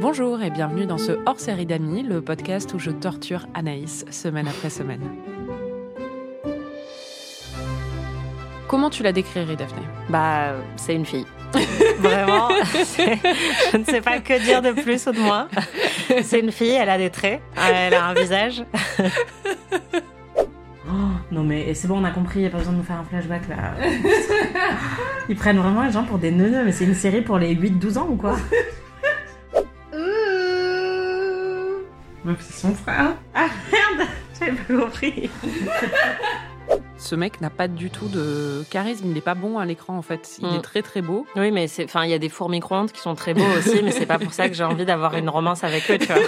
Bonjour et bienvenue dans ce hors-série d'amis, le podcast où je torture Anaïs semaine après semaine. Comment tu la décrirais, Daphné? Bah, c'est une fille. Vraiment, je ne sais pas que dire de plus ou de moins. C'est une fille, elle a des traits, elle a un visage. Non mais c'est bon, on a compris, il n'y a pas besoin de nous faire un flashback là. Ils prennent vraiment les gens pour des neuneux, mais c'est une série pour les 8-12 ans ou quoi Meuf, c'est son frère. Ah merde, j'avais pas compris. Ce mec n'a pas du tout de charisme, il n'est pas bon à l'écran en fait. Il Mm. est très très beau. Oui, mais c'est, enfin, il y a des fours micro-ondes qui sont très beaux aussi, mais c'est pas pour ça que j'ai envie d'avoir une romance avec eux, tu vois.